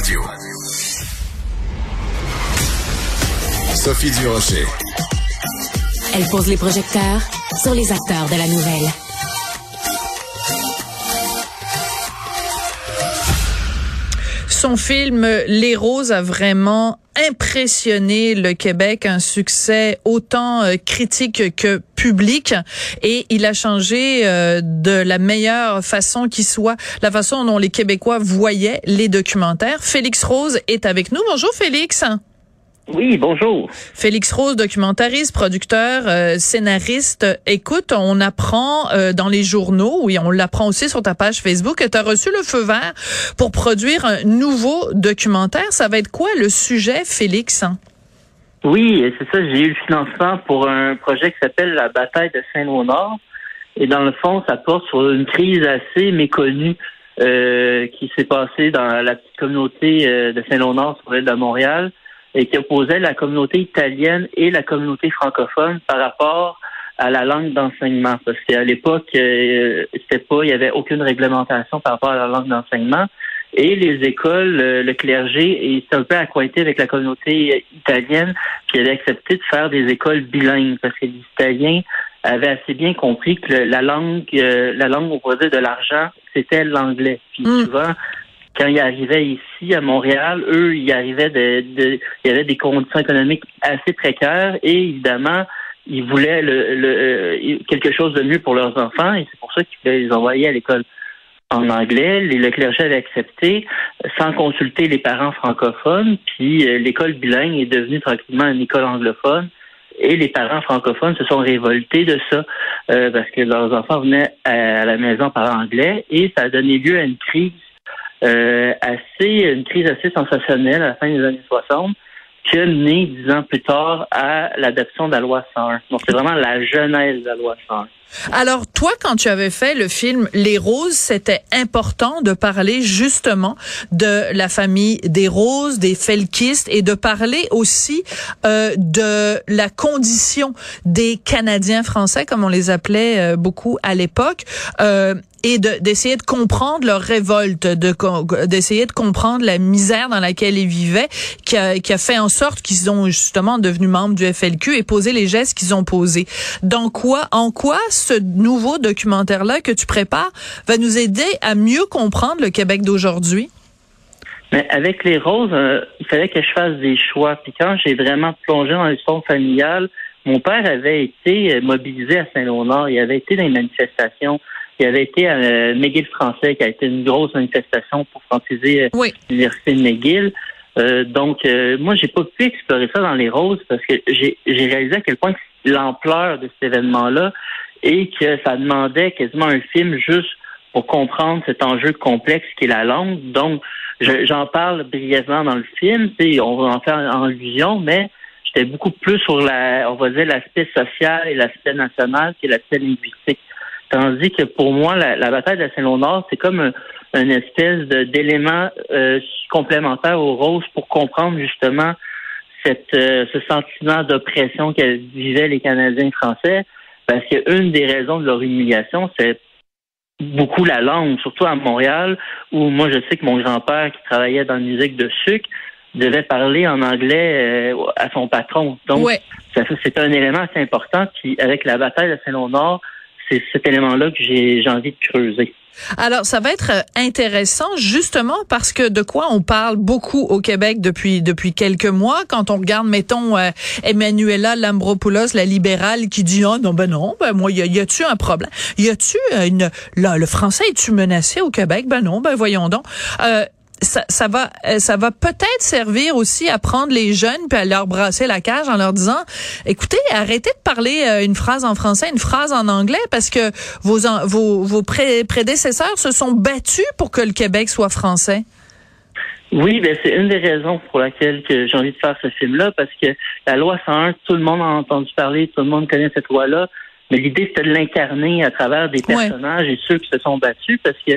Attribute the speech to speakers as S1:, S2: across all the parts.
S1: Radio. Sophie Durocher.
S2: Elle pose les projecteurs sur les acteurs de la nouvelle.
S3: Son film Les Roses a vraiment impressionné le Québec, un succès autant euh, critique que public et il a changé euh, de la meilleure façon qui soit la façon dont les Québécois voyaient les documentaires. Félix Rose est avec nous. Bonjour Félix.
S4: Oui, bonjour.
S3: Félix Rose, documentariste, producteur, euh, scénariste. Écoute, on apprend euh, dans les journaux, oui, on l'apprend aussi sur ta page Facebook, que tu as reçu le feu vert pour produire un nouveau documentaire. Ça va être quoi le sujet, Félix?
S4: Oui, c'est ça. J'ai eu le financement pour un projet qui s'appelle la bataille de Saint-Léonard. Et dans le fond, ça porte sur une crise assez méconnue euh, qui s'est passée dans la petite communauté de Saint-Léonard sur l'île de Montréal et qui opposait la communauté italienne et la communauté francophone par rapport à la langue d'enseignement. Parce qu'à l'époque, euh, c'était pas, il y avait aucune réglementation par rapport à la langue d'enseignement. Et les écoles, euh, le clergé, est un peu accointé avec la communauté italienne qui avait accepté de faire des écoles bilingues parce que les Italiens avaient assez bien compris que la langue, euh, la langue opposée de l'argent, c'était l'anglais. Puis mm. souvent, quand ils arrivaient ici à Montréal, eux, ils arrivaient de, de il y avait des conditions économiques assez précaires et évidemment, ils voulaient le, le, euh, quelque chose de mieux pour leurs enfants et c'est pour ça qu'ils les envoyer à l'école en anglais. Le clergé avait accepté sans consulter les parents francophones, puis euh, l'école bilingue est devenue tranquillement une école anglophone. Et les parents francophones se sont révoltés de ça euh, parce que leurs enfants venaient à la maison par anglais et ça a donné lieu à une crise euh, assez, une crise assez sensationnelle à la fin des années 60 qui a mené dix ans plus tard à l'adoption de la loi 101. Donc, c'est vraiment la genèse de la loi 101.
S3: Alors, toi, quand tu avais fait le film Les Roses, c'était important de parler justement de la famille des Roses, des Felkistes, et de parler aussi euh, de la condition des Canadiens français, comme on les appelait euh, beaucoup à l'époque. Euh, et d'essayer de, comprendre leur révolte, de d'essayer de comprendre la misère dans laquelle ils vivaient, qui a, qui a fait en sorte qu'ils ont justement devenu membres du FLQ et posé les gestes qu'ils ont posés. Dans quoi, en quoi ce nouveau documentaire-là que tu prépares va nous aider à mieux comprendre le Québec d'aujourd'hui?
S4: Mais avec les roses, euh, il fallait que je fasse des choix. Puis quand j'ai vraiment plongé dans l'histoire familiale, mon père avait été mobilisé à Saint-Léonard. Il avait été dans les manifestations qui avait été à euh, McGill français, qui a été une grosse manifestation pour franciser euh, l'université de McGill. Euh, donc, moi, j'ai pas pu explorer ça dans les roses parce que j'ai réalisé à quel point l'ampleur de cet événement-là et que ça demandait quasiment un film juste pour comprendre cet enjeu complexe qui est la langue. Donc, j'en parle brièvement dans le film. On va en faire en allusion, mais j'étais beaucoup plus sur la, on va dire, l'aspect social et l'aspect national que l'aspect linguistique. Tandis que pour moi, la, bataille de Saint-Léonard, c'est comme un, une espèce d'élément euh, complémentaire aux roses pour comprendre justement cette, euh, ce sentiment d'oppression que vivaient les Canadiens français. Parce qu'une des raisons de leur humiliation, c'est beaucoup la langue, surtout à Montréal, où moi je sais que mon grand-père qui travaillait dans la musique de sucre devait parler en anglais euh, à son patron. Donc, c'est un élément assez important. Puis avec la bataille de Saint-Léonard, c'est cet élément-là que j'ai envie de creuser.
S3: Alors, ça va être euh, intéressant justement parce que de quoi on parle beaucoup au Québec depuis depuis quelques mois. Quand on regarde, mettons, euh, Emmanuela Lambropoulos, la libérale, qui dit oh non ben non, ben moi y, a, tu un problème? Y a-tu euh, une là le français est-tu menacé au Québec? Ben non, ben voyons donc ça, ça va, euh, ça va peut-être servir aussi à prendre les jeunes puis à leur brasser la cage en leur disant, écoutez, arrêtez de parler euh, une phrase en français, une phrase en anglais, parce que vos vos, vos prédécesseurs se sont battus pour que le Québec soit français.
S4: Oui, ben c'est une des raisons pour laquelle que j'ai envie de faire ce film-là, parce que la loi 101, tout le monde a entendu parler, tout le monde connaît cette loi-là, mais l'idée c'était de l'incarner à travers des personnages et ceux qui se sont battus, parce que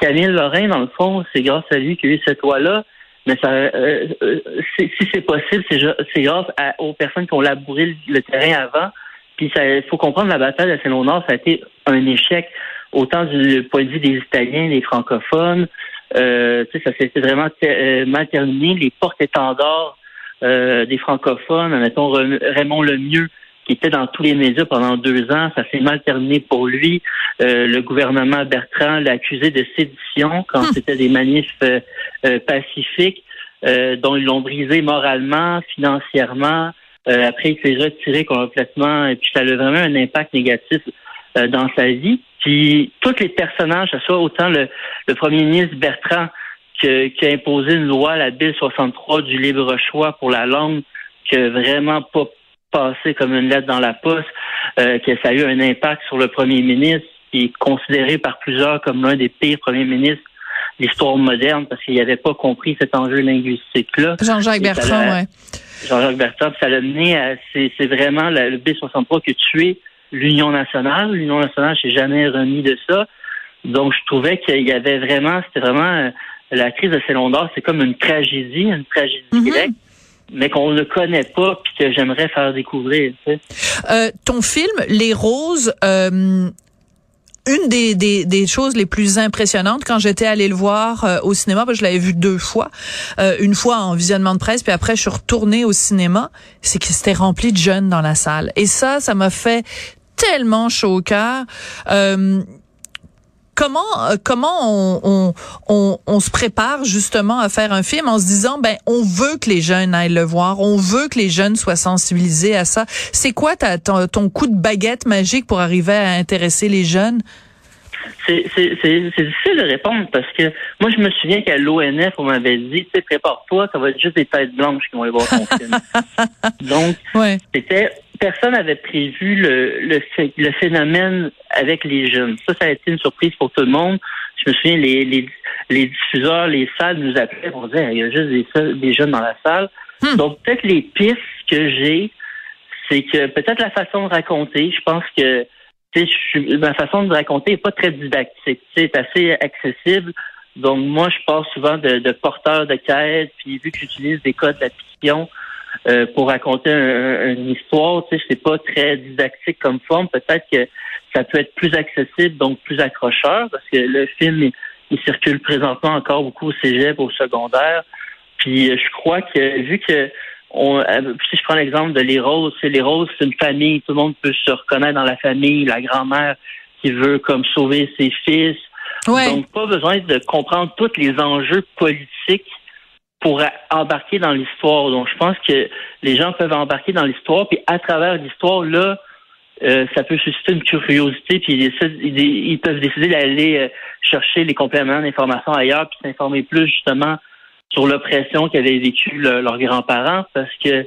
S4: Camille Lorrain, dans le fond, c'est grâce à lui qu'il y a eu cette loi-là. Mais ça, euh, euh, si c'est possible, c'est grâce aux personnes qui ont labouré le, terrain avant. Puis il faut comprendre la bataille de Saint-Léonard, ça a été un échec, autant du point de vue des Italiens, des francophones, Euh, ça s'était vraiment euh, mal terminé. Les porte-étendards euh, des francophones, mettons Raymond Lemieux, qui était dans tous les médias pendant deux ans, ça s'est mal terminé pour lui. Euh, le gouvernement Bertrand l'a accusé de sédition quand hum. c'était des manifs pacifiques, dont ils l'ont brisé moralement, financièrement. après, il s'est retiré complètement, et puis ça a vraiment un impact négatif dans sa vie. Puis tous les personnages, ce soit autant le, premier ministre Bertrand qui a imposé une loi, la Bill 63 du libre choix pour la langue, qui a vraiment pas passé comme une lettre dans la poste, euh, que ça a eu un impact sur le premier ministre, qui est considéré par plusieurs comme l'un des pires premiers ministres de l'histoire moderne parce qu'il n'avait pas compris cet enjeu linguistique-là.
S3: Jean-Jacques Bertrand, oui.
S4: Jean-Jacques Bertrand, ça l'a mené à, c'est vraiment le Bill 63 qui a tué l'Union nationale. L'Union nationale s'est jamais remis de ça. Donc, je trouvais qu'il y avait vraiment, c'était vraiment euh, la crise de Célon d'Or, c'est comme une tragédie, une tragédie mhm. grecque mais qu'on ne connaît pas puis que j'aimerais faire découvrir.
S3: Euh, ton film Les Roses, euh, une des, des, des, choses les plus impressionnantes quand j'étais allée le voir euh, au cinéma, parce que je l'avais vu deux fois, euh, une fois en visionnement de presse, puis après je suis retournée au cinéma, c'est que c'était rempli de jeunes dans la salle. Et ça, ça m'a fait tellement chaud au cœur. Euh, comment comment on, on, on, se prépare justement à faire un film en se disant ben on veut que les jeunes aillent le voir, on veut que les jeunes soient sensibilisés à ça. C'est quoi ta, ton, ton, coup de baguette magique pour arriver à intéresser les jeunes?
S4: C'est difficile de répondre parce que moi, je me souviens qu'à l'ONF, on m'avait dit, tu sais, prépare-toi, ça va être juste des têtes blanches qui vont aller voir ton film. Donc, c'était personne n'avait prévu le, le, phénomène avec les jeunes. Ça, ça a été une surprise pour tout le monde. Je me souviens, les, les, les diffuseurs, les salles nous appelaient pour dire il y a juste des, des jeunes dans la salle. Hmm. Donc, peut-être les pistes que j'ai, c'est que peut-être la façon de raconter, je pense que ma façon de raconter n'est pas très didactique. C'est assez accessible. Donc, moi, je pars souvent de, de porteurs de quête, puis vu que j'utilise des codes d'addition, euh, pour raconter une histoire. Tu sais, c'est pas très didactique comme forme. Peut-être que ça peut être plus accessible, donc plus accrocheur, parce que le film, il, circule présentement encore beaucoup au cégep, au secondaire. Puis euh, je crois que vu que on, euh, si je prends l'exemple de Les Roses, c'est Les Roses, c'est une famille, tout le monde peut se reconnaître dans la famille, la grand-mère qui veut comme sauver ses fils. Donc pas besoin de comprendre tous les enjeux politiques pour embarquer dans l'histoire. Donc, je pense que les gens peuvent embarquer dans l'histoire, puis à travers l'histoire, là, euh, ça peut susciter une curiosité, puis ils, peuvent décider d'aller euh, chercher les compléments d'information ailleurs, puis s'informer plus justement sur l'oppression qu'avaient vécu leurs grands-parents, parce que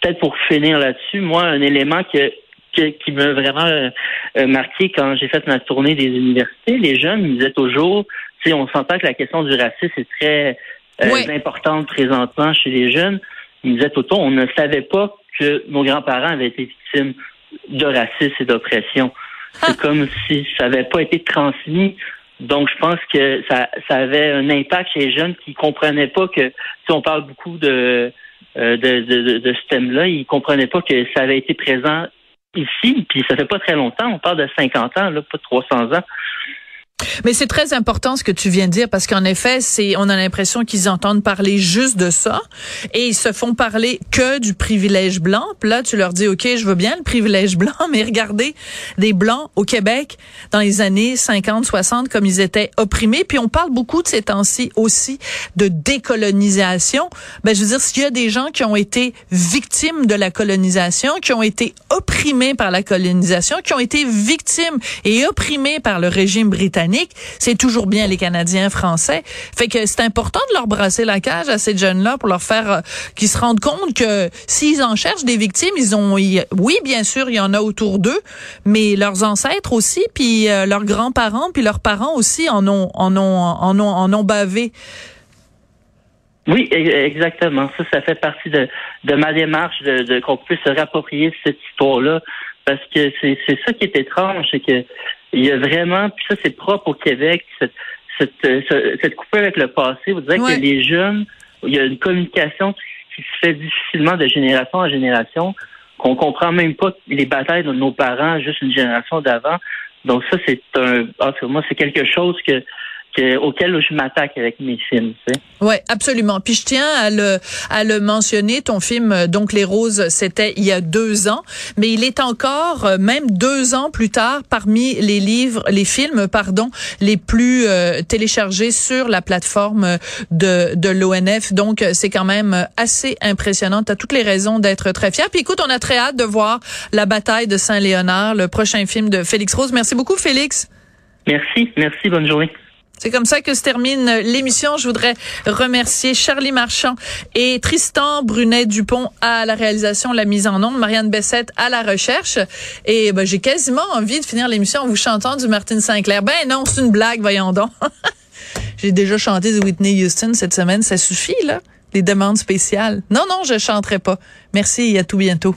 S4: peut-être pour finir là-dessus, moi, un élément que, qui m'a vraiment euh, marqué quand j'ai fait ma tournée des universités, les jeunes me disaient toujours, tu sais, on s'entend que la question du racisme est très euh, importante présentement chez les jeunes. Ils disaient tout on ne savait pas que nos grands-parents avaient été victimes de racisme et d'oppression. C'est ah. comme si ça n'avait pas été transmis. Donc, je pense que ça, ça avait un impact chez les jeunes qui comprenaient pas que, si on parle beaucoup de, euh, de, de, de, ce thème-là, ils comprenaient pas que ça avait été présent ici, puis ça fait pas très longtemps, on parle de 50 ans, là, pas 300 ans.
S3: Mais c'est très important ce que tu viens de dire parce qu'en effet, c'est on a l'impression qu'ils entendent parler juste de ça et ils se font parler que du privilège blanc. Puis là, tu leur dis OK, je veux bien le privilège blanc, mais regardez des blancs au Québec dans les années 50, 60 comme ils étaient opprimés. Puis on parle beaucoup de ces temps-ci aussi de décolonisation. Ben je veux dire s'il y a des gens qui ont été victimes de la colonisation, qui ont été opprimés par la colonisation, qui ont été victimes et opprimés par le régime britannique c'est toujours bien les Canadiens français. Fait que c'est important de leur brasser la cage à ces jeunes-là pour leur faire euh, qu'ils se rendent compte que s'ils en cherchent des victimes, ils ont oui, bien sûr, il y en a autour d'eux, mais leurs ancêtres aussi, puis euh, leurs grands-parents, puis leurs parents aussi en ont en ont en ont en ont bavé.
S4: Oui, exactement. Ça, ça fait partie de, de ma démarche de qu'on puisse se réapproprier cette histoire-là. Parce que c'est ça qui est étrange, c'est que il y a vraiment, puis ça c'est propre au Québec, cette, cette, euh, cette coupure avec le passé. Vous direz que les jeunes, il y a une communication qui se fait difficilement de génération en génération, qu'on comprend même pas les batailles de nos parents juste une génération d'avant. Donc ça, c'est un, ah, moi, c'est quelque chose que auquel je m'attaque avec mes films. Tu sais.
S3: Ouais, absolument. Puis je tiens à le à le mentionner. Ton film, euh, donc Les Roses, c'était il y a deux ans, mais il est encore euh, même deux ans plus tard parmi les livres, les films, pardon, les plus euh, téléchargés sur la plateforme de de l'ONF. Donc c'est quand même assez impressionnant. Tu as toutes les raisons d'être très fier. Puis écoute, on a très hâte de voir la bataille de Saint-Léonard, le prochain film de Félix Rose. Merci beaucoup, Félix.
S4: Merci, merci, bonne journée.
S3: C'est comme ça que se termine l'émission. Je voudrais remercier Charlie Marchand et Tristan Brunet-Dupont à la réalisation, la mise en onde, Marianne Bessette à la recherche. Et ben, j'ai quasiment envie de finir l'émission en vous chantant du Martin Sinclair. Ben non, c'est une blague, voyons donc. j'ai déjà chanté de Whitney Houston cette semaine. Ça suffit, là? Les demandes spéciales. Non, non, je chanterai pas. Merci et à tout bientôt.